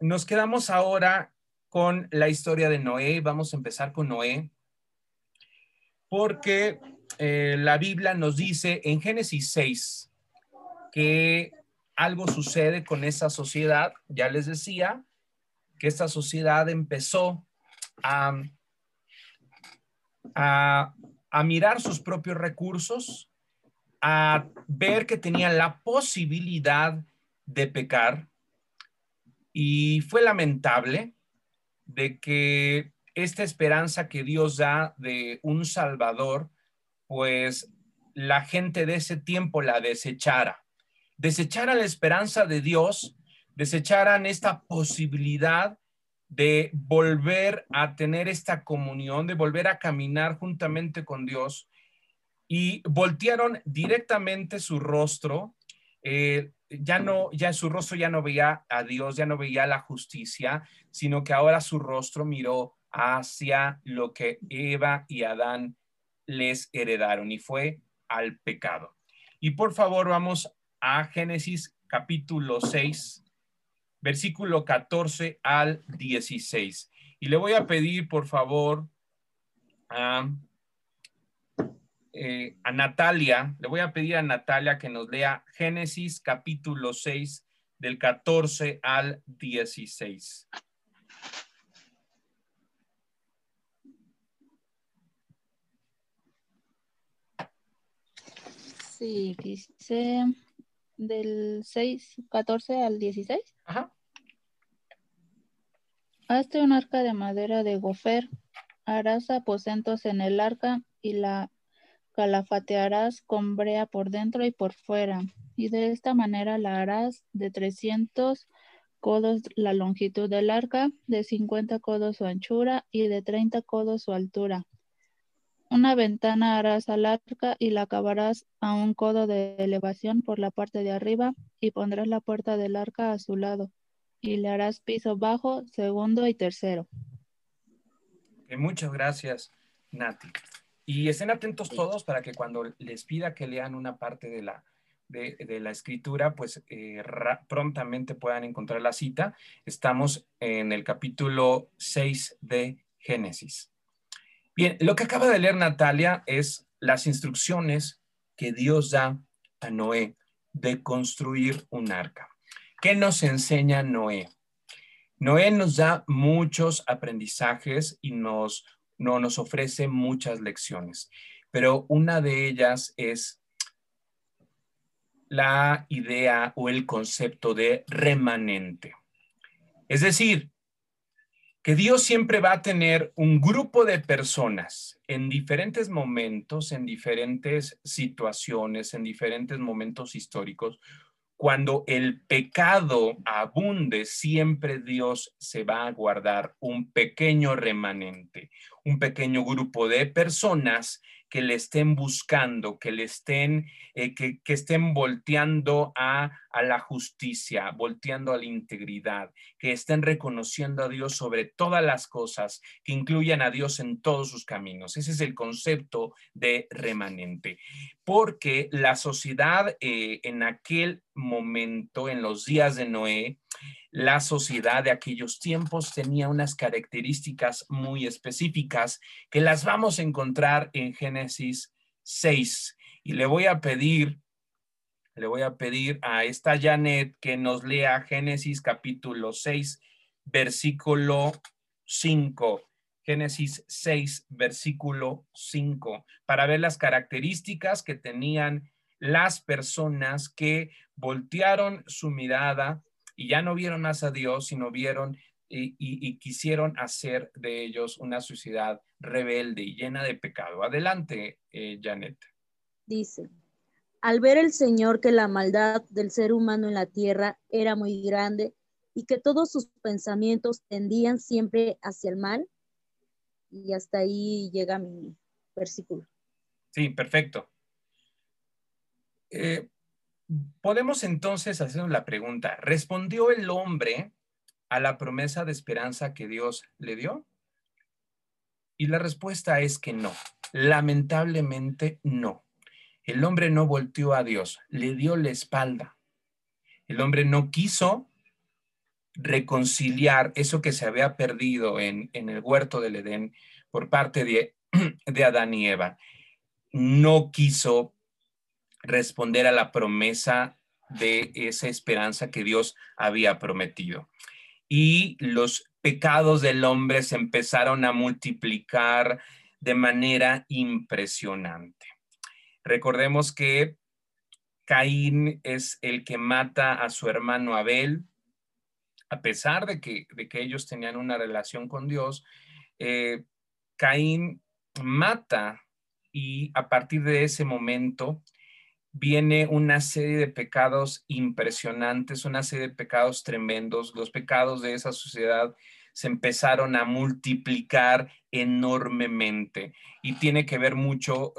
nos quedamos ahora con la historia de Noé. Vamos a empezar con Noé, porque eh, la Biblia nos dice en Génesis 6 que algo sucede con esa sociedad. Ya les decía que esta sociedad empezó a, a, a mirar sus propios recursos, a ver que tenía la posibilidad de pecar y fue lamentable de que esta esperanza que Dios da de un Salvador, pues la gente de ese tiempo la desechara. Desechara la esperanza de Dios, desecharan esta posibilidad de volver a tener esta comunión, de volver a caminar juntamente con Dios y voltearon directamente su rostro. Eh, ya no, ya en su rostro ya no veía a Dios, ya no veía la justicia, sino que ahora su rostro miró hacia lo que Eva y Adán les heredaron y fue al pecado. Y por favor vamos a Génesis capítulo 6, versículo 14 al 16. Y le voy a pedir por favor a eh, a Natalia, le voy a pedir a Natalia que nos lea Génesis capítulo 6 del 14 al 16. Sí, dice del 6, 14 al 16. Ajá. Hazte un arca de madera de gofer, harás aposentos en el arca y la calafatearás con brea por dentro y por fuera, y de esta manera la harás de 300 codos la longitud del arca, de 50 codos su anchura y de 30 codos su altura. Una ventana harás al arca y la acabarás a un codo de elevación por la parte de arriba y pondrás la puerta del arca a su lado y le harás piso bajo, segundo y tercero. muchas gracias, Nati. Y estén atentos todos para que cuando les pida que lean una parte de la, de, la escritura, pues eh, prontamente puedan encontrar la cita. Estamos en el capítulo 6 de Génesis. Bien, lo que acaba de leer Natalia es las instrucciones que Dios da a Noé de construir un arca. ¿Qué nos enseña Noé? Noé nos da muchos aprendizajes y nos no nos ofrece muchas lecciones, pero una de ellas es la idea o el concepto de remanente. Es decir, que Dios siempre va a tener un grupo de personas en diferentes momentos, en diferentes situaciones, en diferentes momentos históricos, cuando el pecado abunde, siempre Dios se va a guardar un pequeño remanente, un pequeño grupo de personas que le estén buscando, que le estén, eh, que, estén volteando a, a, la justicia, volteando a la integridad, que estén reconociendo a Dios sobre todas las cosas, que incluyan a Dios en todos sus caminos. Ese es el concepto de remanente, porque la sociedad eh, en aquel momento, en los días de Noé, la sociedad de aquellos tiempos tenía unas características muy específicas que las vamos a encontrar en Génesis 6. Y le voy a pedir, le voy a pedir a esta Janet que nos lea Génesis capítulo 6, versículo 5. Génesis 6, versículo 5, para ver las características que tenían las personas que voltearon su mirada y ya no vieron más a Dios, sino vieron y, quisieron hacer de ellos una sociedad rebelde y llena de pecado. Adelante, eh, Janet. Dice, al ver el Señor que la maldad del ser humano en la tierra era muy grande y que todos sus pensamientos tendían siempre hacia el mal, y hasta ahí llega mi versículo. Sí, perfecto. Eh, Podemos entonces hacernos la pregunta, ¿respondió el hombre a la promesa de esperanza que Dios le dio? Y la respuesta es que no, lamentablemente no. El hombre no volteó a Dios, le dio la espalda. El hombre no quiso reconciliar eso que se había perdido en, el huerto del Edén por parte de, de Adán y Eva. No quiso responder a la promesa de esa esperanza que Dios había prometido. Y los pecados del hombre se empezaron a multiplicar de manera impresionante. Recordemos que Caín es el que mata a su hermano Abel, a pesar de que, de que ellos tenían una relación con Dios. Eh, Caín mata y a partir de ese momento viene una serie de pecados impresionantes, una serie de pecados tremendos. Los pecados de esa sociedad se empezaron a multiplicar enormemente. Y tiene que ver mucho,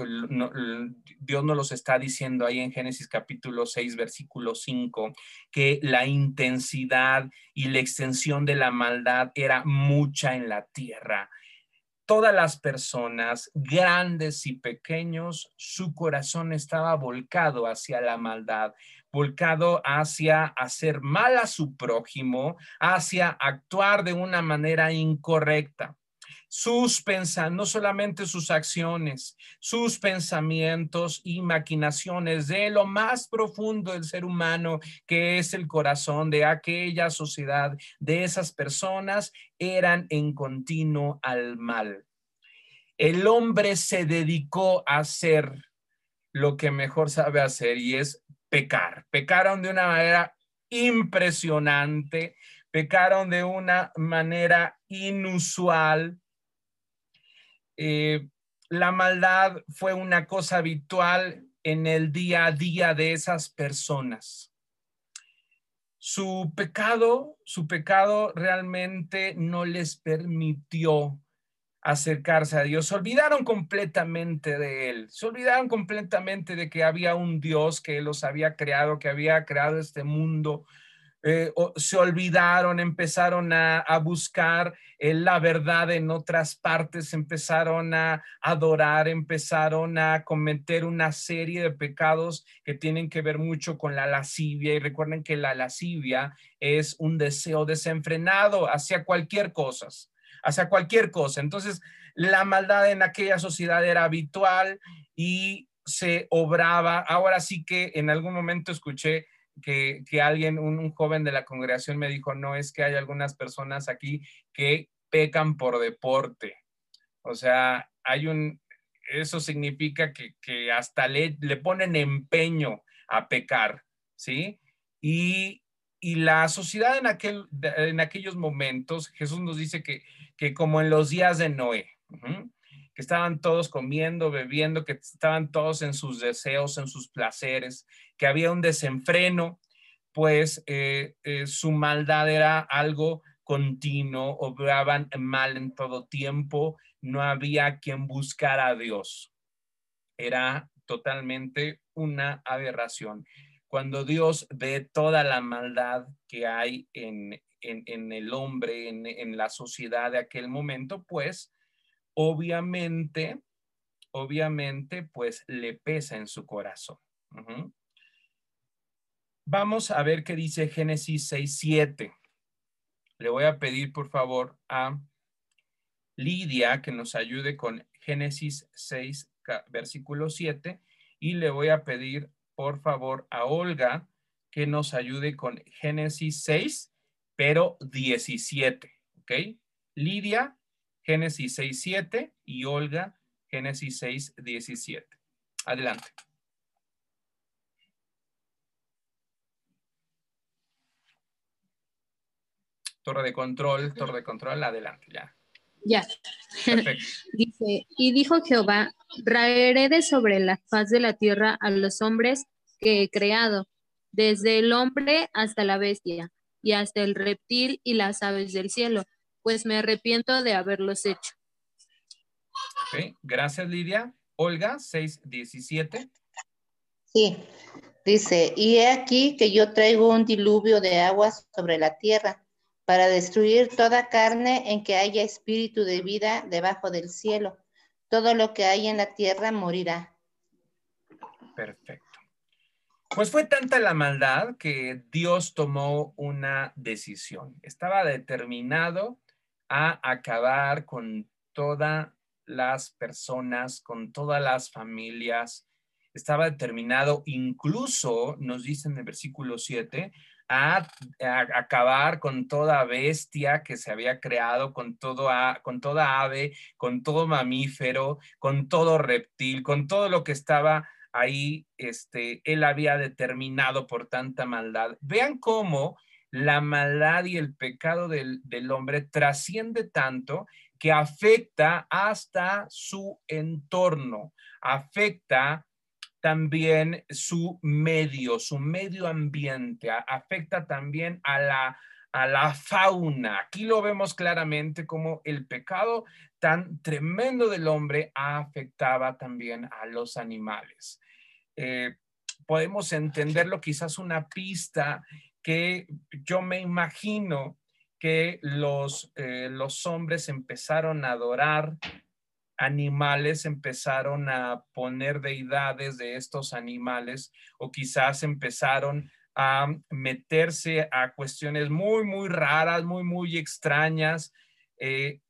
Dios nos los está diciendo ahí en Génesis capítulo 6, versículo 5, que la intensidad y la extensión de la maldad era mucha en la tierra. Todas las personas, grandes y pequeños, su corazón estaba volcado hacia la maldad, volcado hacia hacer mal a su prójimo, hacia actuar de una manera incorrecta. Sus pensamientos, no solamente sus acciones, sus pensamientos y maquinaciones de lo más profundo del ser humano, que es el corazón de aquella sociedad, de esas personas, eran en continuo al mal. El hombre se dedicó a hacer lo que mejor sabe hacer y es pecar. Pecaron de una manera impresionante, pecaron de una manera inusual. Eh, la maldad fue una cosa habitual en el día a día de esas personas. Su pecado, su pecado realmente no les permitió acercarse a Dios. Se olvidaron completamente de Él. Se olvidaron completamente de que había un Dios que los había creado, que había creado este mundo. Eh, se olvidaron, empezaron a, buscar eh, la verdad en otras partes, empezaron a adorar, empezaron a cometer una serie de pecados que tienen que ver mucho con la lascivia. Y recuerden que la lascivia es un deseo desenfrenado hacia cualquier cosa hacia cualquier cosa. Entonces, la maldad en aquella sociedad era habitual y se obraba. Ahora sí que en algún momento escuché que, alguien, un, joven de la congregación me dijo, no, es que hay algunas personas aquí que pecan por deporte. O sea, hay un, eso significa que, que hasta le, le ponen empeño a pecar, ¿sí? Y, y la sociedad en, aquel, en aquellos momentos, Jesús nos dice que que como en los días de Noé, que estaban todos comiendo, bebiendo, que estaban todos en sus deseos, en sus placeres, que había un desenfreno, pues eh, eh, su maldad era algo continuo, obraban mal en todo tiempo, no había quien buscara a Dios. Era totalmente una aberración. Cuando Dios ve toda la maldad que hay en, en, el hombre, en, la sociedad de aquel momento, pues obviamente, obviamente, pues le pesa en su corazón. Vamos a ver qué dice Génesis 6, 7. Le voy a pedir, por favor, a Lidia que nos ayude con Génesis 6, versículo 7. Y le voy a pedir, por favor, a Olga que nos ayude con Génesis 6, pero 17, ¿ok? Lidia, Génesis 6, 7 y Olga, Génesis 6, 17. Adelante. Torre de control, torre de control, adelante, ya. Ya. Dice, y dijo Jehová, raeré de sobre la faz de la tierra a los hombres que he creado, desde el hombre hasta la bestia, y hasta el reptil y las aves del cielo, pues me arrepiento de haberlos hecho. Gracias, Lidia. Olga, 617. Sí, dice, y he aquí que yo traigo un diluvio de aguas sobre la tierra para destruir toda carne en que haya espíritu de vida debajo del cielo. Todo lo que hay en la tierra morirá. Perfecto. Pues fue tanta la maldad que Dios tomó una decisión. Estaba determinado a acabar con todas las personas, con todas las familias. Estaba determinado, incluso nos dice en el versículo 7, a, acabar con toda bestia que se había creado, con, todo con toda ave, con todo mamífero, con todo reptil, con todo lo que estaba ahí este, él había determinado por tanta maldad. Vean cómo la maldad y el pecado del, del hombre trasciende tanto que afecta hasta su entorno, afecta también su medio, su medio ambiente, afecta también a la, a la fauna. Aquí lo vemos claramente como el pecado tan tremendo del hombre afectaba también a los animales. Eh, podemos entenderlo quizás una pista que yo me imagino que los, eh, los hombres empezaron a adorar animales, empezaron a poner deidades de estos animales o quizás empezaron a meterse a cuestiones muy, muy raras, muy, muy extrañas, eh,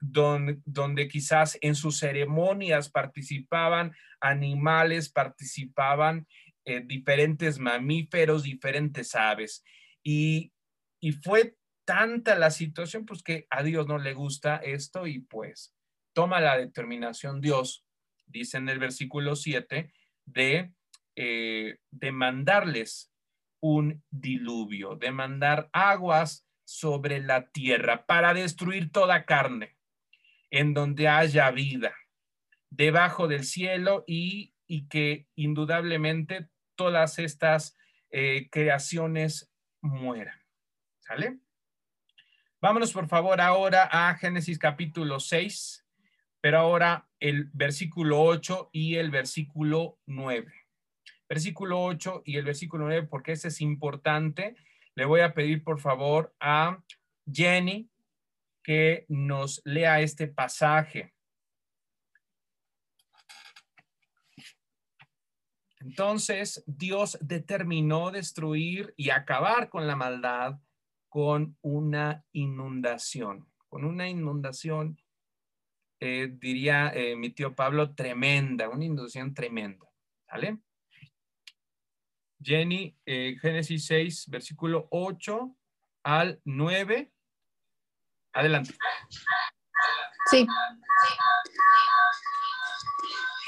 donde, donde quizás en sus ceremonias participaban animales, participaban eh, diferentes mamíferos, diferentes aves. Y, y fue tanta la situación, pues que a Dios no le gusta esto y pues toma la determinación Dios, dice en el versículo 7, de, eh, de mandarles un diluvio, de mandar aguas sobre la tierra para destruir toda carne en donde haya vida debajo del cielo y, y que indudablemente todas estas eh, creaciones mueran. ¿Sale? Vámonos por favor ahora a Génesis capítulo 6, pero ahora el versículo 8 y el versículo 9. Versículo 8 y el versículo 9, porque ese es importante. Le voy a pedir por favor a Jenny que nos lea este pasaje. Entonces, Dios determinó destruir y acabar con la maldad con una inundación, con una inundación, eh, diría eh, mi tío Pablo, tremenda, una inundación tremenda. ¿Vale? Jenny, eh, Génesis 6, versículo 8 al 9. Adelante. Sí.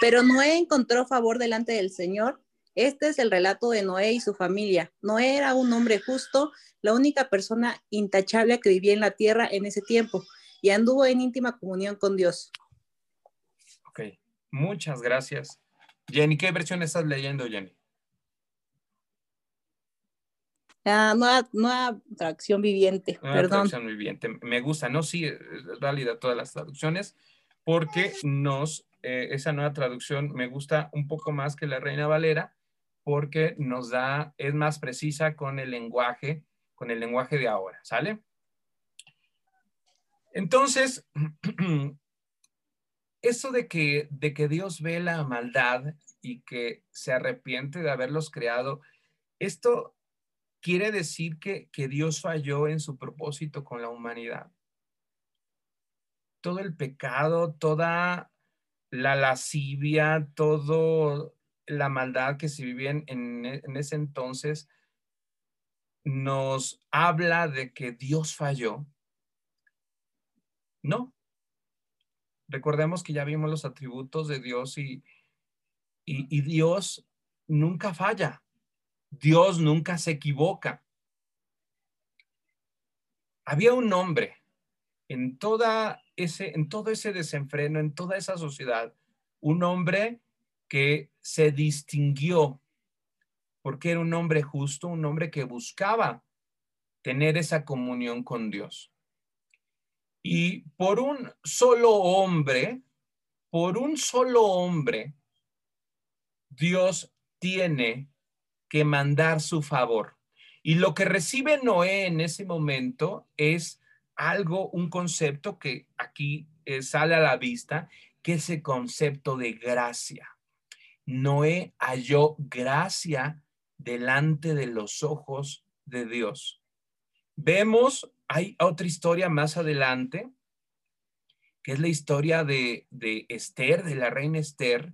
Pero Noé encontró favor delante del Señor. Este es el relato de Noé y su familia. Noé era un hombre justo, la única persona intachable que vivía en la tierra en ese tiempo y anduvo en íntima comunión con Dios. Ok, muchas gracias. Jenny, ¿qué versión estás leyendo, Jenny? Ah, nueva, nueva, traducción viviente, nueva perdón. Traducción viviente. Me gusta, ¿no? Sí, es válida todas las traducciones porque nos, eh, esa nueva traducción me gusta un poco más que la Reina Valera porque nos da, es más precisa con el lenguaje, con el lenguaje de ahora, ¿sale? Entonces, eso de que, de que Dios ve la maldad y que se arrepiente de haberlos creado, esto quiere decir que, Dios falló en su propósito con la humanidad. Todo el pecado, toda la lascivia, todo la maldad que se vivía en, en, ese entonces, nos habla de que Dios falló. No. Recordemos que ya vimos los atributos de Dios y, y Dios nunca falla. Dios nunca se equivoca. Había un hombre en, toda ese, en todo ese desenfreno, en toda esa sociedad, un hombre que se distinguió porque era un hombre justo, un hombre que buscaba tener esa comunión con Dios. Y por un solo hombre, por un solo hombre, Dios tiene que mandar su favor. Y lo que recibe Noé en ese momento es algo, un concepto que aquí eh, sale a la vista, que es el concepto de gracia. Noé halló gracia delante de los ojos de Dios. Vemos, hay otra historia más adelante, que es la historia de, de Esther, de la reina Esther,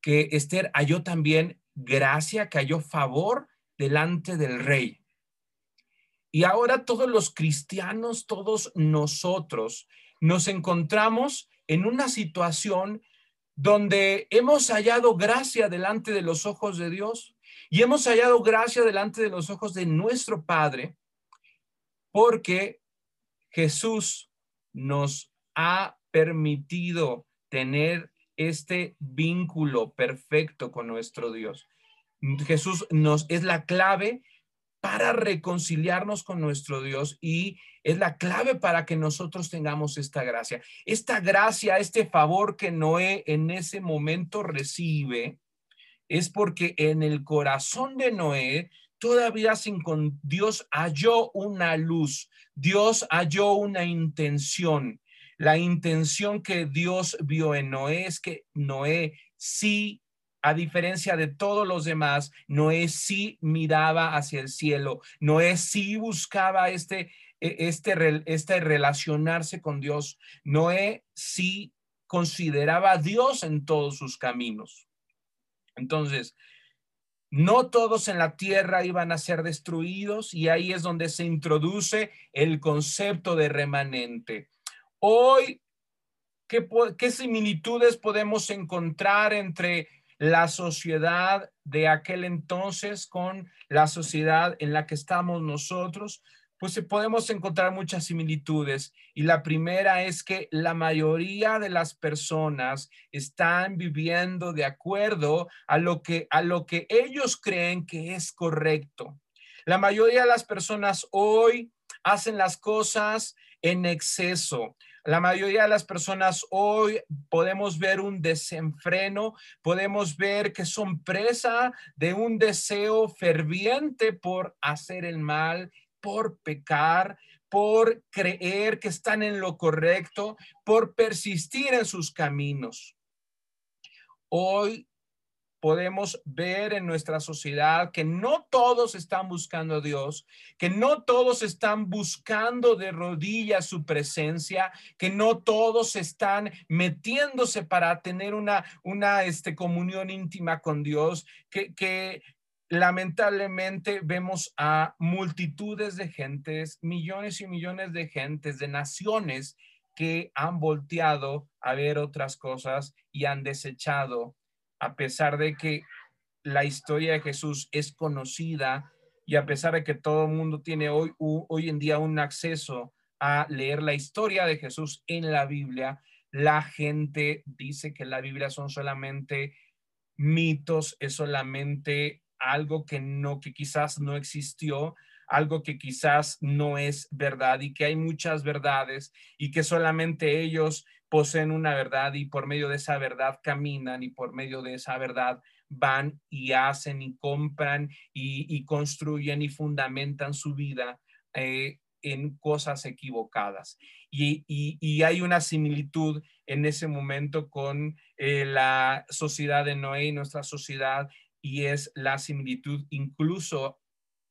que Esther halló también gracia, que halló favor delante del rey. Y ahora todos los cristianos, todos nosotros, nos encontramos en una situación donde hemos hallado gracia delante de los ojos de Dios y hemos hallado gracia delante de los ojos de nuestro Padre, porque Jesús nos ha permitido tener este vínculo perfecto con nuestro Dios. Jesús nos es la clave para reconciliarnos con nuestro Dios y es la clave para que nosotros tengamos esta gracia. Esta gracia, este favor que Noé en ese momento recibe, es porque en el corazón de Noé todavía sin con Dios halló una luz, Dios halló una intención. La intención que Dios vio en Noé es que Noé sí, a diferencia de todos los demás, Noé sí miraba hacia el cielo, Noé sí buscaba este, e, este, este relacionarse con Dios, Noé sí consideraba a Dios en todos sus caminos. Entonces, no todos en la tierra iban a ser destruidos y ahí es donde se introduce el concepto de remanente. Hoy, ¿qué, similitudes podemos encontrar entre la sociedad de aquel entonces con la sociedad en la que estamos nosotros? Pues podemos encontrar muchas similitudes. Y la primera es que la mayoría de las personas están viviendo de acuerdo a lo que, a lo que ellos creen que es correcto. La mayoría de las personas hoy hacen las cosas en exceso. La mayoría de las personas hoy podemos ver un desenfreno, podemos ver que son presa de un deseo ferviente por hacer el mal, por pecar, por creer que están en lo correcto, por persistir en sus caminos. Hoy podemos ver en nuestra sociedad que no todos están buscando a Dios, que no todos están buscando de rodillas su presencia, que no todos están metiéndose para tener una, una este, comunión íntima con Dios, que, que lamentablemente vemos a multitudes de gentes, millones y millones de gentes, de naciones que han volteado a ver otras cosas y han desechado a pesar de que la historia de Jesús es conocida y a pesar de que todo el mundo tiene hoy, hoy en día un acceso a leer la historia de Jesús en la Biblia, la gente dice que la Biblia son solamente mitos, es solamente algo que no, que quizás no existió, algo que quizás no es verdad y que hay muchas verdades y que solamente ellos poseen una verdad y por medio de esa verdad caminan y por medio de esa verdad van y hacen y compran y, construyen y fundamentan su vida eh, en cosas equivocadas. Y, hay una similitud en ese momento con eh, la sociedad de Noé y nuestra sociedad y es la similitud incluso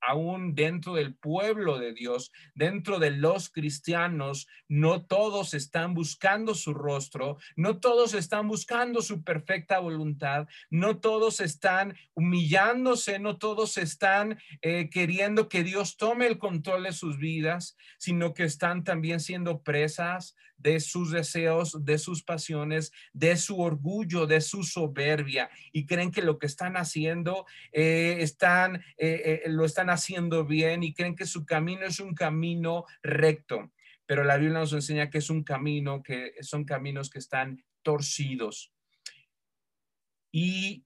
aún dentro del pueblo de Dios, dentro de los cristianos, no todos están buscando su rostro, no todos están buscando su perfecta voluntad, no todos están humillándose, no todos están eh, queriendo que Dios tome el control de sus vidas, sino que están también siendo presas de sus deseos, de sus pasiones, de su orgullo, de su soberbia y creen que lo que están haciendo eh, están, eh, eh, lo están haciendo bien y creen que su camino es un camino recto. Pero la Biblia nos enseña que es un camino, que son caminos que están torcidos. Y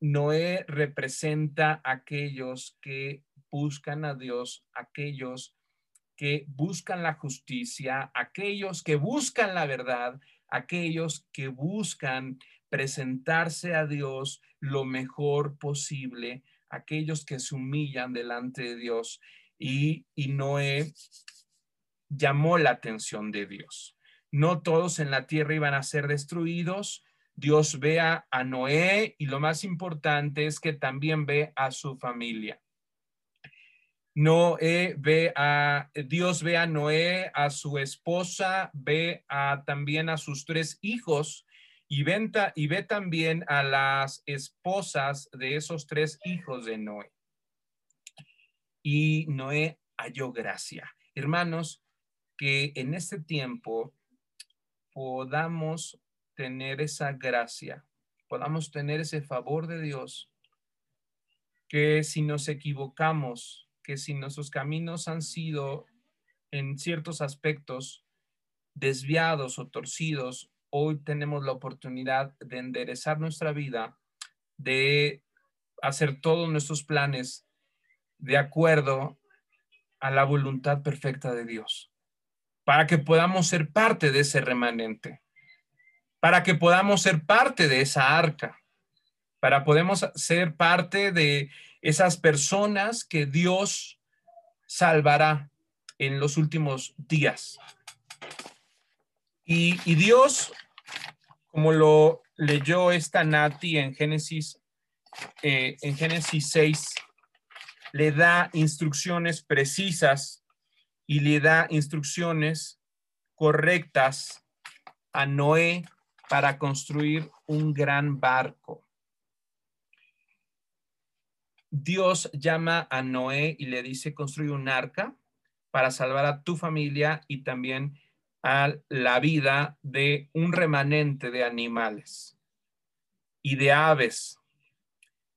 Noé representa a aquellos que buscan a Dios, aquellos que buscan la justicia, aquellos que buscan la verdad, aquellos que buscan presentarse a Dios lo mejor posible, aquellos que se humillan delante de Dios. Y, Noé llamó la atención de Dios. No todos en la tierra iban a ser destruidos, Dios ve a, Noé y lo más importante es que también ve a su familia. Noé ve a, Dios ve a Noé, a su esposa, ve a, también a sus tres hijos y, venta, y ve también a las esposas de esos tres hijos de Noé. Y Noé halló gracia. Hermanos, que en este tiempo podamos tener esa gracia, podamos tener ese favor de Dios, que si nos equivocamos, que si nuestros caminos han sido en ciertos aspectos desviados o torcidos, hoy tenemos la oportunidad de enderezar nuestra vida, de hacer todos nuestros planes de acuerdo a la voluntad perfecta de Dios, para que podamos ser parte de ese remanente para que podamos ser parte de esa arca, para podemos ser parte de esas personas que Dios salvará en los últimos días. Y, Dios, como lo leyó esta Nati en Génesis, eh, en Génesis 6, le da instrucciones precisas y le da instrucciones correctas a Noé para construir un gran barco. Dios llama a Noé y le dice, construye un arca para salvar a tu familia y también a la vida de un remanente de animales y de aves,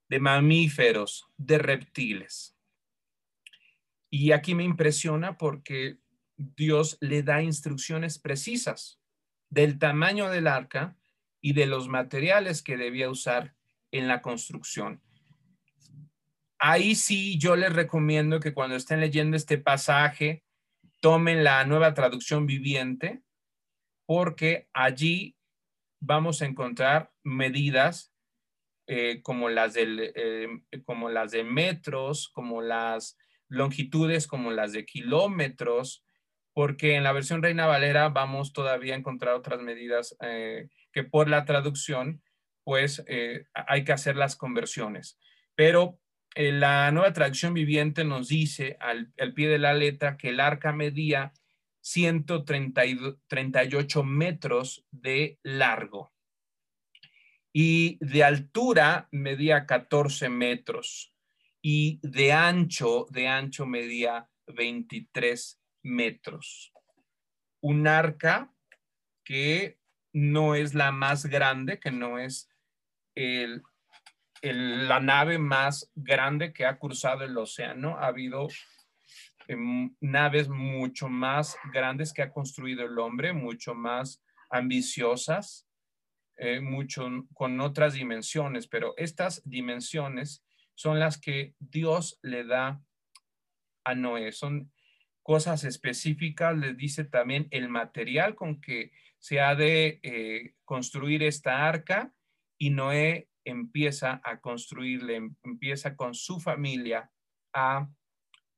de mamíferos, de reptiles. Y aquí me impresiona porque Dios le da instrucciones precisas del tamaño del arca y de los materiales que debía usar en la construcción. Ahí sí yo les recomiendo que cuando estén leyendo este pasaje tomen la nueva traducción viviente porque allí vamos a encontrar medidas eh, como, las del, eh, como las de metros, como las longitudes, como las de kilómetros, porque en la versión Reina Valera vamos todavía a encontrar otras medidas eh, que por la traducción, pues eh, hay que hacer las conversiones. Pero eh, la nueva traducción viviente nos dice al, al, pie de la letra que el arca medía 138 metros de largo y de altura medía 14 metros y de ancho, de ancho medía 23 metros. Un arca que no es la más grande, que no es la nave más grande que ha cruzado el océano. Ha habido em, naves mucho más grandes que ha construido el hombre, mucho más ambiciosas, eh, mucho con otras dimensiones, pero estas dimensiones son las que Dios le da a Noé. Son cosas específicas, les dice también el material con que se ha de eh, construir esta arca y Noé empieza a construirle, em, empieza con su familia a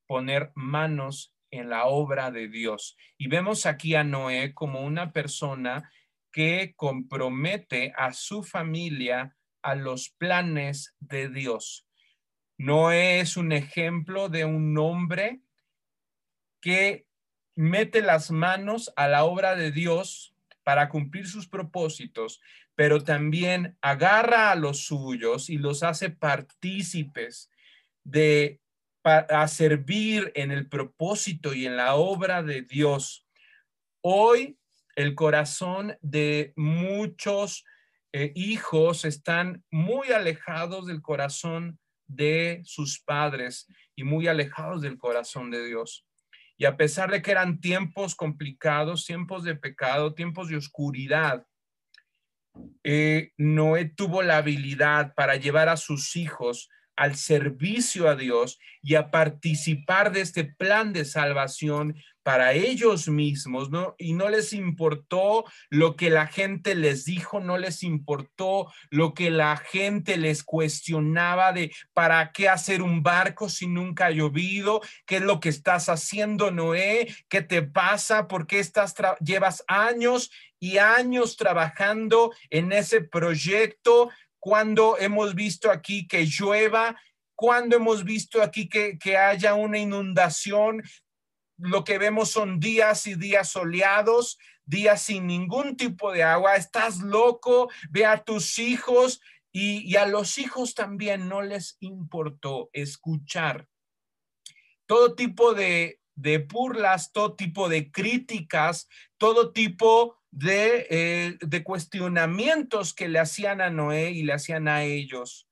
poner manos en la obra de Dios. Y vemos aquí a Noé como una persona que compromete a su familia a los planes de Dios. Noé es un ejemplo de un hombre que mete las manos a la obra de Dios para cumplir sus propósitos, pero también agarra a los suyos y los hace partícipes de para servir en el propósito y en la obra de Dios. Hoy el corazón de muchos eh, hijos están muy alejados del corazón de sus padres y muy alejados del corazón de Dios. Y a pesar de que eran tiempos complicados, tiempos de pecado, tiempos de oscuridad, eh, Noé tuvo la habilidad para llevar a sus hijos al servicio a Dios y a participar de este plan de salvación para ellos mismos, ¿no? Y no les importó lo que la gente les dijo, no les importó lo que la gente les cuestionaba de para qué hacer un barco si nunca ha llovido, qué es lo que estás haciendo, Noé, qué te pasa, por qué estás llevas años y años trabajando en ese proyecto, cuando hemos visto aquí que llueva, cuando hemos visto aquí que, que haya una inundación, lo que vemos son días y días soleados, días sin ningún tipo de agua. Estás loco, ve a tus hijos y, a los hijos también no les importó escuchar todo tipo de, de burlas, todo tipo de críticas, todo tipo de, eh, de cuestionamientos que le hacían a Noé y le hacían a ellos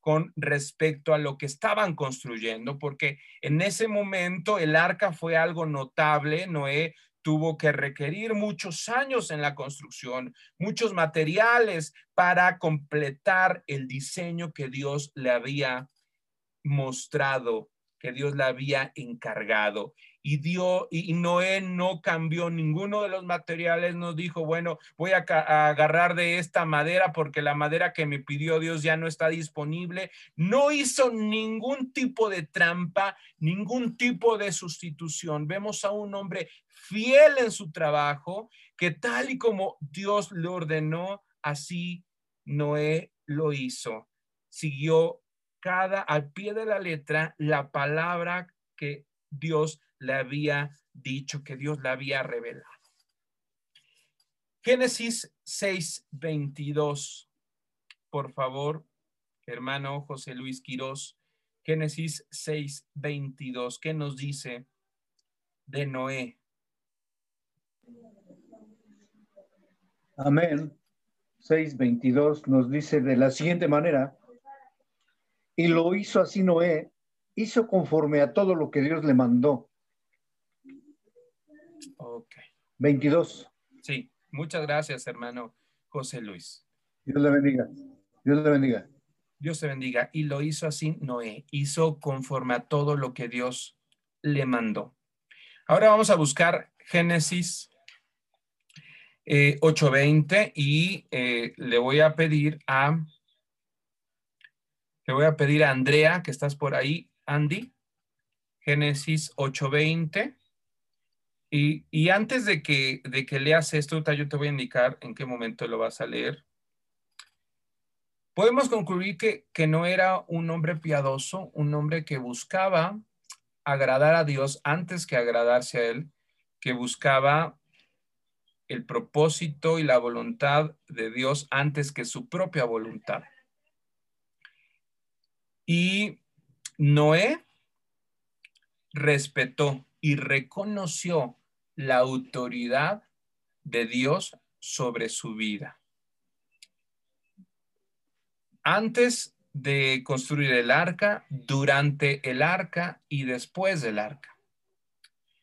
con respecto a lo que estaban construyendo, porque en ese momento el arca fue algo notable, Noé tuvo que requerir muchos años en la construcción, muchos materiales para completar el diseño que Dios le había mostrado, que Dios le había encargado y dio y Noé no cambió ninguno de los materiales, nos dijo, bueno, voy a, agarrar de esta madera porque la madera que me pidió Dios ya no está disponible. No hizo ningún tipo de trampa, ningún tipo de sustitución. Vemos a un hombre fiel en su trabajo, que tal y como Dios le ordenó, así Noé lo hizo. Siguió cada al pie de la letra la palabra que Dios le había dicho, que Dios le había revelado. Génesis 6, 22. Por favor, hermano José Luis Quirós. Génesis 6, 22. ¿Qué nos dice de Noé? Amén. 6.22 nos dice de la siguiente manera, y lo hizo así Noé, hizo conforme a todo lo que Dios le mandó. Ok. 22. Sí, muchas gracias, hermano José Luis. Dios le bendiga. Dios le bendiga. Dios te bendiga. Y lo hizo así Noé, hizo conforme a todo lo que Dios le mandó. Ahora vamos a buscar Génesis 8:20 eh, y eh, le voy a pedir a, le voy a pedir a Andrea, que estás por ahí, Andy, Génesis 8:20. Y, antes de que, de que leas esto, yo te voy a indicar en qué momento lo vas a leer. Podemos concluir que, que no era un hombre piadoso, un hombre que buscaba agradar a Dios antes que agradarse a Él, que buscaba el propósito y la voluntad de Dios antes que su propia voluntad. Y Noé respetó y reconoció la autoridad de Dios sobre su vida. Antes de construir el arca, durante el arca y después del arca.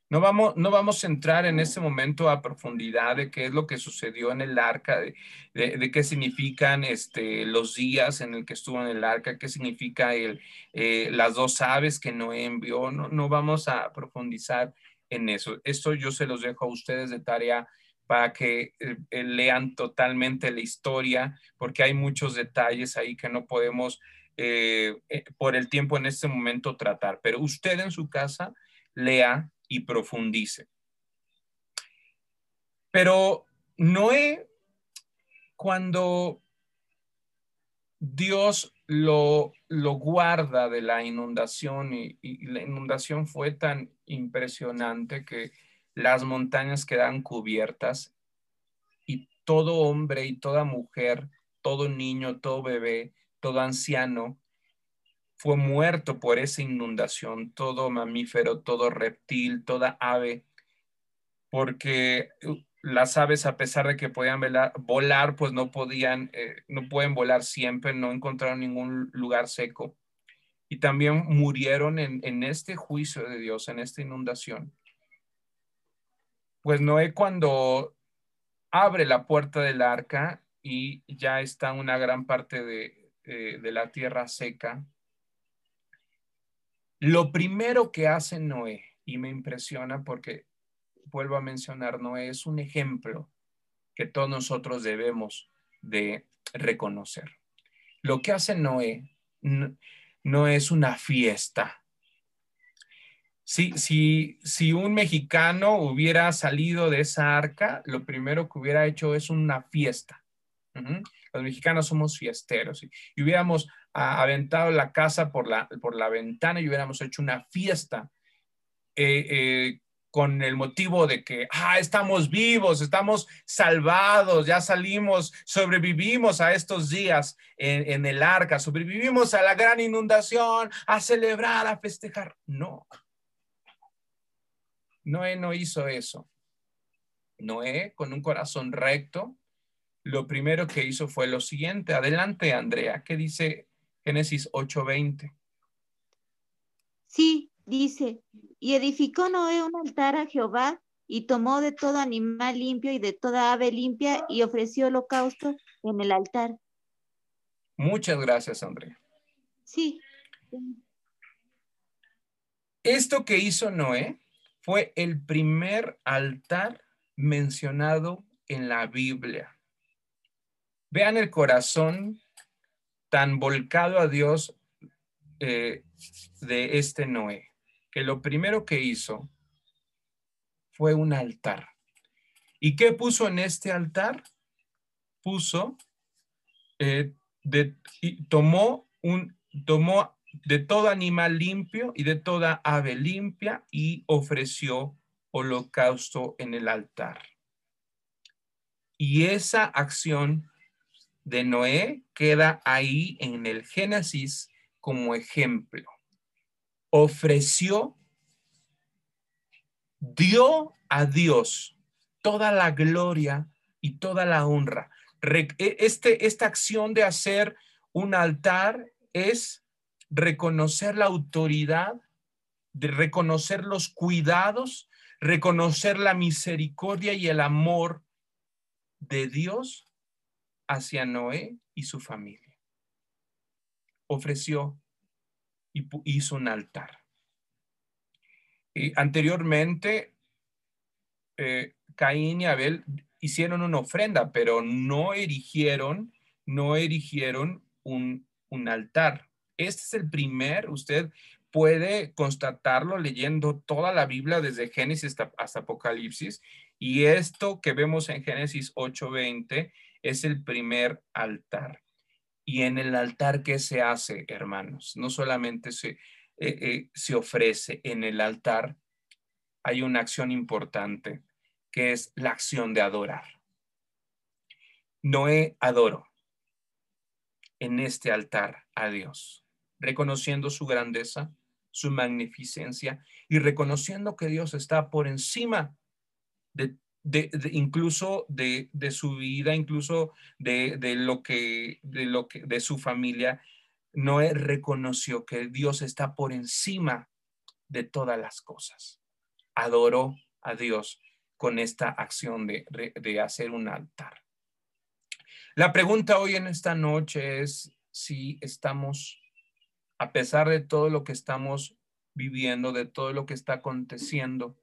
No vamos, no vamos a entrar en este momento a profundidad de qué es lo que sucedió en el arca, de, qué significan este, los días en el que estuvo en el arca, qué significa el, eh, las dos aves que no envió. No, no vamos a profundizar en eso. Esto yo se los dejo a ustedes de tarea para que eh, eh, lean totalmente la historia, porque hay muchos detalles ahí que no podemos por el tiempo en este momento tratar. Pero usted en su casa lea y profundice. Pero Noé, cuando Dios lo, lo guarda de la inundación y, la inundación fue tan impresionante que las montañas quedan cubiertas y todo hombre y toda mujer, todo niño, todo bebé, todo anciano fue muerto por esa inundación, todo mamífero, todo reptil, toda ave, porque las aves, a pesar de que podían volar, pues no podían, eh, no pueden volar siempre, no encontraron ningún lugar seco. Y también murieron en, en este juicio de Dios, en esta inundación. Pues Noé cuando abre la puerta del arca y ya está una gran parte de, eh, de la tierra seca, Lo primero que hace Noé, y me impresiona porque vuelvo a mencionar, Noé es un ejemplo que todos nosotros debemos de reconocer. Lo que hace Noé no, es una fiesta. Si, si, si un mexicano hubiera salido de esa arca, lo primero que hubiera hecho es una fiesta. Los mexicanos somos fiesteros y, hubiéramos aventado la casa por la, por la ventana y hubiéramos hecho una fiesta eh, eh, con el motivo de que, ah, estamos vivos, estamos salvados, ya salimos, sobrevivimos a estos días en, en el arca, sobrevivimos a la gran inundación, a celebrar, a festejar. No. Noé no hizo eso. Noé, con un corazón recto, lo primero que hizo fue lo siguiente. Adelante, Andrea, ¿qué dice Génesis 8:20? Sí, dice, y edificó Noé un altar a Jehová y tomó de todo animal limpio y de toda ave limpia y ofreció holocausto en el altar. Muchas gracias, Andrea. Sí. Esto que hizo Noé fue el primer altar mencionado en la Biblia. Vean el corazón tan volcado a Dios eh, de este Noé que lo primero que hizo fue un altar. ¿Y qué puso en este altar? Puso, eh, tomó, un, tomó de todo animal limpio y de toda ave limpia y ofreció holocausto en el altar. Y esa acción de Noé queda ahí en el Génesis como ejemplo ofreció, dio a Dios toda la gloria y toda la honra. E, este, esta acción de hacer un altar es reconocer la autoridad, de reconocer los cuidados, reconocer la misericordia y el amor de Dios hacia Noé y su familia. Ofreció y hizo un altar. Anteriormente, eh, Caín y Abel hicieron una ofrenda, pero no erigieron, no erigieron un, un altar. Este es el primer, usted puede constatarlo leyendo toda la Biblia desde Génesis hasta, hasta, Apocalipsis. Y esto que vemos en Génesis 8:20 es el primer altar. Y en el altar, ¿qué se hace, hermanos? No solamente se, eh, eh, se ofrece en el altar, hay una acción importante, que es la acción de adorar. Noé adoró en este altar a Dios, reconociendo su grandeza, su magnificencia y reconociendo que Dios está por encima de incluso de, su vida, incluso de, lo que, de su familia, Noé reconoció que Dios está por encima de todas las cosas. Adoró a Dios con esta acción de hacer un altar. La pregunta hoy en esta noche es si estamos, a pesar de todo lo que estamos viviendo, de todo lo que está aconteciendo,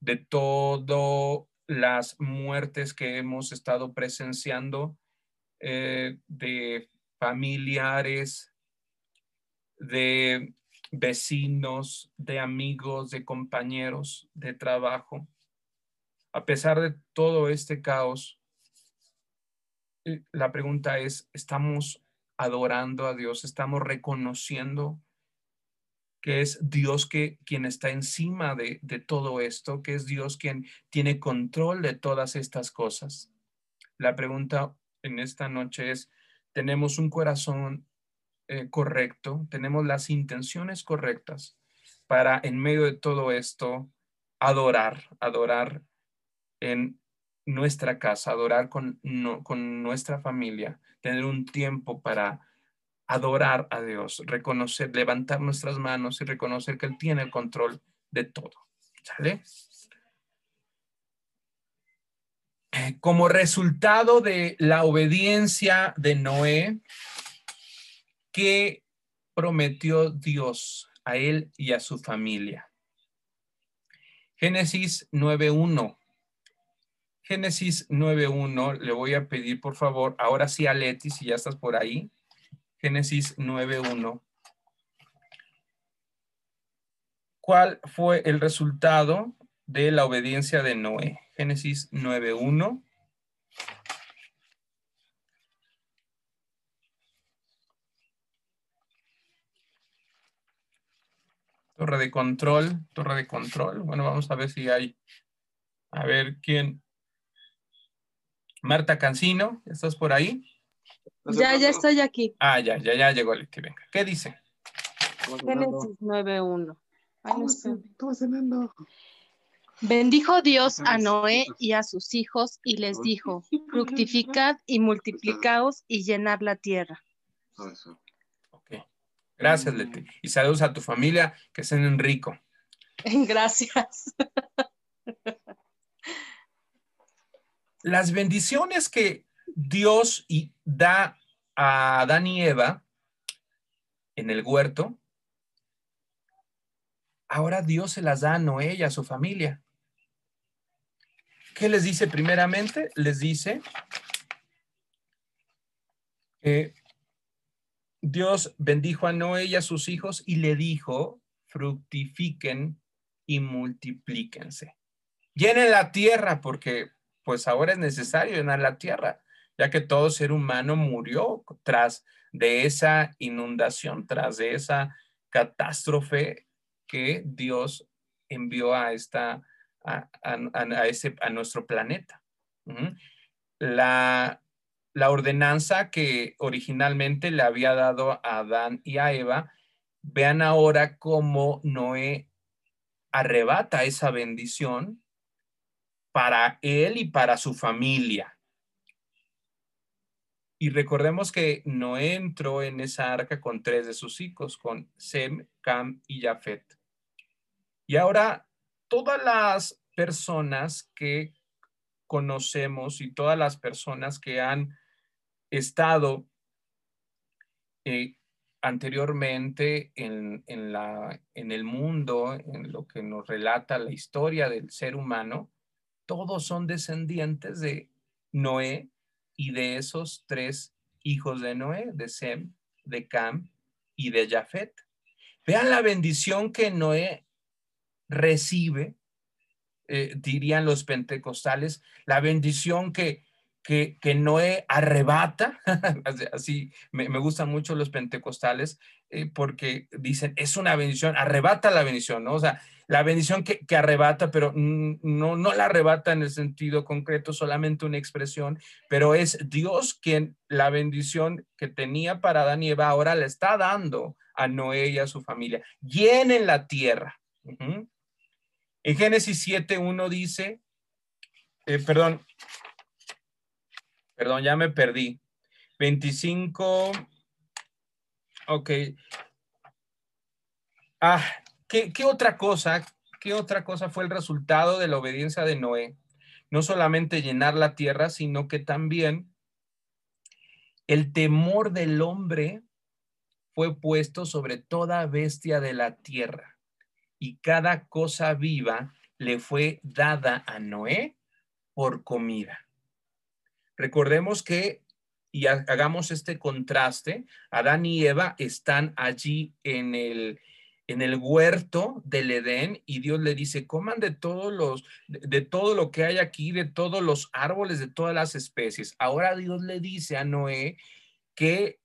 de todo las muertes que hemos estado presenciando eh, de familiares, de vecinos, de amigos, de compañeros de trabajo. A pesar de todo este caos, eh, la pregunta es, ¿estamos adorando a Dios? ¿Estamos reconociendo que es Dios que, quien está encima de, todo esto, que es Dios quien tiene control de todas estas cosas. La pregunta en esta noche es, ¿tenemos un corazón eh, correcto? ¿Tenemos las intenciones correctas para en medio de todo esto adorar, adorar en nuestra casa, adorar con, con nuestra familia, tener un tiempo para adorar a Dios, reconocer, levantar nuestras manos y reconocer que Él tiene el control de todo. ¿Sale? Eh, como resultado de la obediencia de Noé, ¿qué prometió Dios a él y a su familia. Génesis 9.1. Génesis 9.1, le voy a pedir por favor, ahora sí a Leti, si ya estás por ahí. Génesis 9.1. ¿Cuál fue el resultado de la obediencia de Noé? Génesis 9.1. Torre de control, torre de control. Bueno, vamos a ver si hay. A ver quién. Marta Cancino, ¿estás por ahí? Ya, ya estoy aquí. Ah, ya, ya, ya llegó Leti, venga. ¿Qué dice? Génesis 9.1. Bendijo Dios a Noé y a sus hijos y les dijo, fructificad y multiplicaos y llenad la tierra. Ok. Gracias, Leti. Y saludos a tu familia, que sean rico. Gracias. Las bendiciones que Dios y da a Adán y Eva en el huerto, ahora Dios se las da a Noé y a su familia. ¿Qué les dice primeramente? Les dice que Dios bendijo a Noé y a sus hijos y le dijo, fructifiquen y multiplíquense. Llenen la tierra porque pues ahora es necesario llenar la tierra, ya que todo ser humano murió tras de esa inundación, tras de esa catástrofe que Dios envió a esta a, ese, a nuestro planeta. la, la ordenanza que originalmente le había dado a Adán y a Eva, vean ahora cómo Noé arrebata esa bendición para él y para su familia. Y recordemos que Noé entró en esa arca con tres de sus hijos, con Sem, Cam y Jafet. Y ahora todas las personas que conocemos y todas las personas que han estado eh, anteriormente en, la, en el mundo, en lo que nos relata la historia del ser humano, todos son descendientes de Noé y de esos tres hijos de Noé, de Sem, de Cam y de Jafet. Vean la bendición que Noé recibe, eh, dirían los pentecostales, la bendición que, que, que Noé arrebata, así me, me, gustan mucho los pentecostales, eh, porque dicen, es una bendición, arrebata la bendición, ¿no? O sea, la bendición que, arrebata, pero no, no la arrebata en el sentido concreto, solamente una expresión, pero es Dios quien la bendición que tenía para Adán y Eva ahora le está dando a Noé y a su familia. Llenen la tierra. En Génesis 7.1 dice, eh, perdón, perdón, ya me perdí. 25, ok. Ah, ¿qué, ¿qué, otra cosa, qué otra cosa fue el resultado de la obediencia de Noé? No solamente llenar la tierra, sino que también el temor del hombre fue puesto sobre toda bestia de la tierra y cada cosa viva le fue dada a Noé por comida. Recordemos que, y hagamos este contraste, Adán y Eva están allí en el, en el huerto del Edén y Dios le dice, coman de todos los, de todo lo que hay aquí, de todos los árboles, de todas las especies. Ahora Dios le dice a Noé que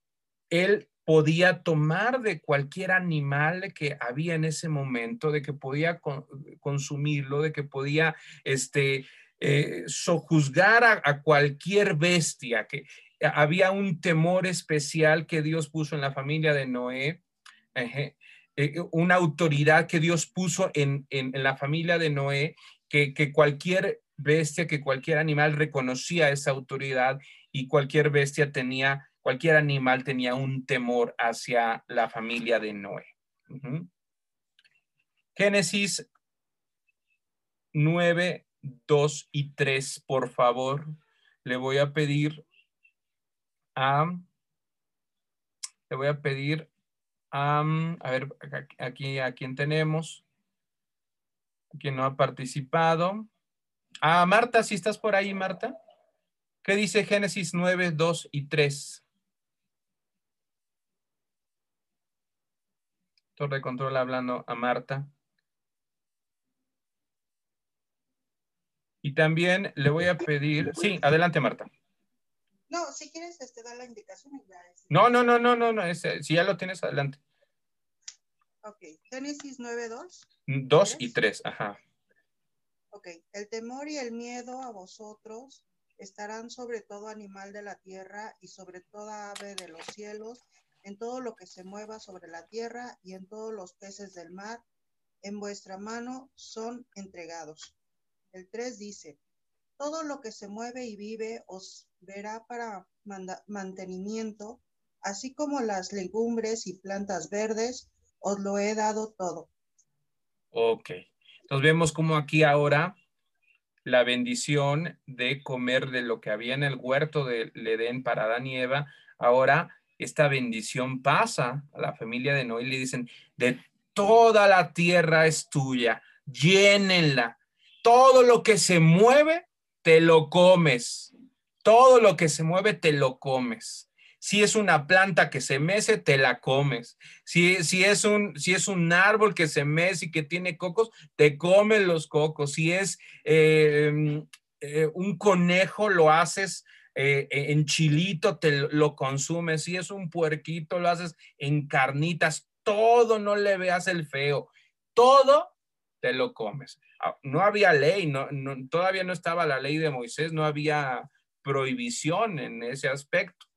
él podía tomar de cualquier animal que había en ese momento, de que podía consumirlo, de que podía este, eh, sojuzgar a, cualquier bestia, que había un temor especial que Dios puso en la familia de Noé, eh, una autoridad que Dios puso en, la familia de Noé, que, que cualquier bestia, que cualquier animal reconocía esa autoridad y cualquier bestia tenía cualquier animal tenía un temor hacia la familia de Noé. Génesis 9, 2 y 3, por favor. Le voy a pedir a, le voy a pedir a ver, aquí a quién tenemos. ¿Quién no ha participado? Ah, Marta, si estás por ahí, Marta. ¿Qué dice Génesis 9, 2 y 3? Torre control hablando a Marta. Y también le voy a pedir, sí, adelante Marta. No, si quieres este, dar la indicación. Ya No, no, no, no, no, no si ya lo tienes, adelante. Ok, Génesis 9, 2. 2 y 3, ajá. Ok, el temor y el miedo a vosotros estarán sobre todo animal de la tierra y sobre toda ave de los cielos, en todo lo que se mueva sobre la tierra y en todos los peces del mar, en vuestra mano son entregados. El 3 dice, todo lo que se mueve y vive os verá para mantenimiento, así como las legumbres y plantas verdes, os lo he dado todo. Ok, entonces vemos como aquí ahora la bendición de comer de lo que había en el huerto del Edén para Adán y Eva, ahora esta bendición pasa a la familia de Noé y le dicen, de toda la tierra es tuya, llénenla, todo lo que se mueve, te lo comes, todo lo que se mueve, te lo comes. Si es una planta que se mece, te la comes. Si, si, es un, si es un árbol que se mece y que tiene cocos, te comes los cocos. Si es eh, eh, un conejo, lo haces eh, en chilito, te lo consumes. Si es un puerquito, lo haces en carnitas. Todo no le veas el feo. Todo te lo comes. Ah, no había ley, no, todavía no estaba la ley de Moisés, no había prohibición en ese aspecto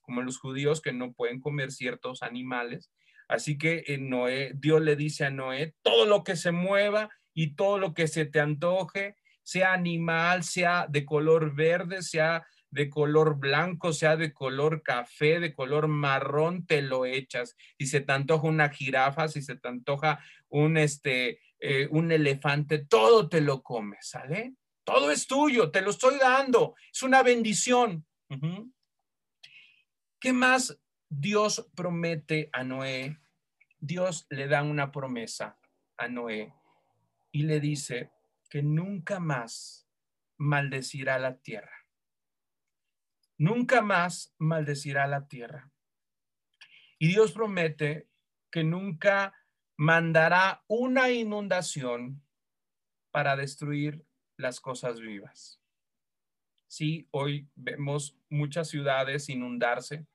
como los judíos que no pueden comer ciertos animales. Así que eh, Noé, Dios le dice a Noé, todo lo que se mueva y todo lo que se te antoje, sea animal, sea de color verde, sea de color blanco, sea de color café, de color marrón, te lo echas. Si se te antoja una jirafa, si se te antoja un, este, eh, un elefante, todo te lo comes, ¿sale? Todo es tuyo, te lo estoy dando. Es una bendición. ¿Qué más Dios promete a Noé? Dios le da una promesa a Noé y le dice que nunca más maldecirá la tierra. Nunca más maldecirá la tierra. Y Dios promete que nunca mandará una inundación para destruir las cosas vivas. Sí, hoy vemos muchas ciudades inundarse,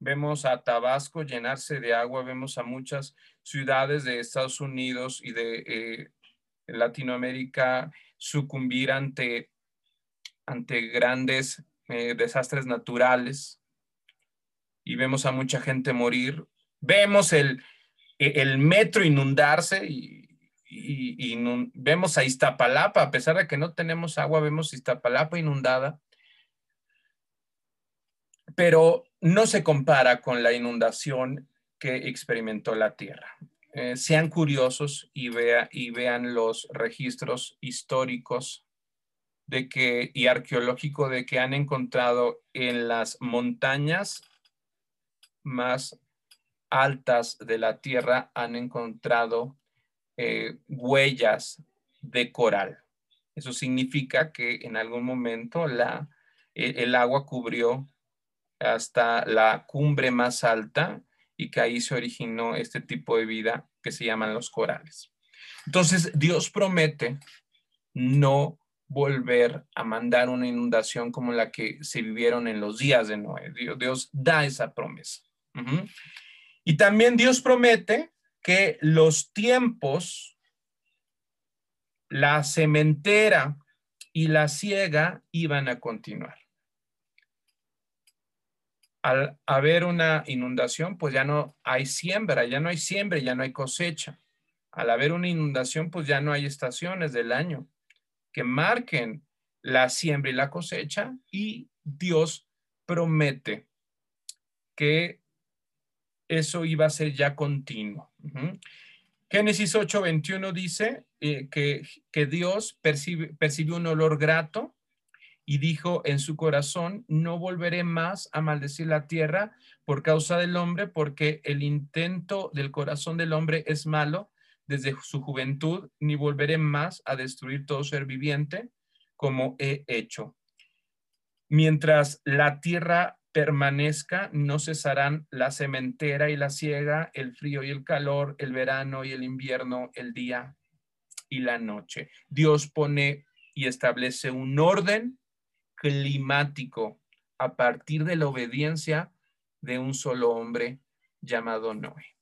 Vemos a Tabasco llenarse de agua, vemos a muchas ciudades de Estados Unidos y de eh, Latinoamérica sucumbir ante, ante grandes eh, desastres naturales y vemos a mucha gente morir. Vemos el, el metro inundarse y, y, vemos a Iztapalapa, a pesar de que no tenemos agua, vemos Iztapalapa inundada. Pero no se compara con la inundación que experimentó la Tierra. Eh, sean curiosos y, vea, y vean los registros históricos de que, y arqueológico de que han encontrado en las montañas más altas de la Tierra, han encontrado eh, huellas de coral. Eso significa que en algún momento la, el agua cubrió hasta la cumbre más alta y que ahí se originó este tipo de vida que se llaman los corales. Entonces, Dios promete no volver a mandar una inundación como la que se vivieron en los días de Noé. Dios, da esa promesa. Y también Dios promete que los tiempos, la cementera y la ciega iban a continuar al haber una inundación, pues ya no hay siembra, ya no hay siembra, ya no hay cosecha. Al haber una inundación, pues ya no hay estaciones del año que marquen la siembra y la cosecha y Dios promete que eso iba a ser ya continuo. Génesis 8:21 dice eh, que, que, Dios percibe, percibió un olor grato y dijo en su corazón, no volveré más a maldecir la tierra por causa del hombre, porque el intento del corazón del hombre es malo desde su juventud, ni volveré más a destruir todo ser viviente como he hecho. Mientras la tierra permanezca, no cesarán la sementera y la ciega, el frío y el calor, el verano y el invierno, el día y la noche. Dios pone y establece un orden climático a partir de la obediencia de un solo hombre llamado Noé.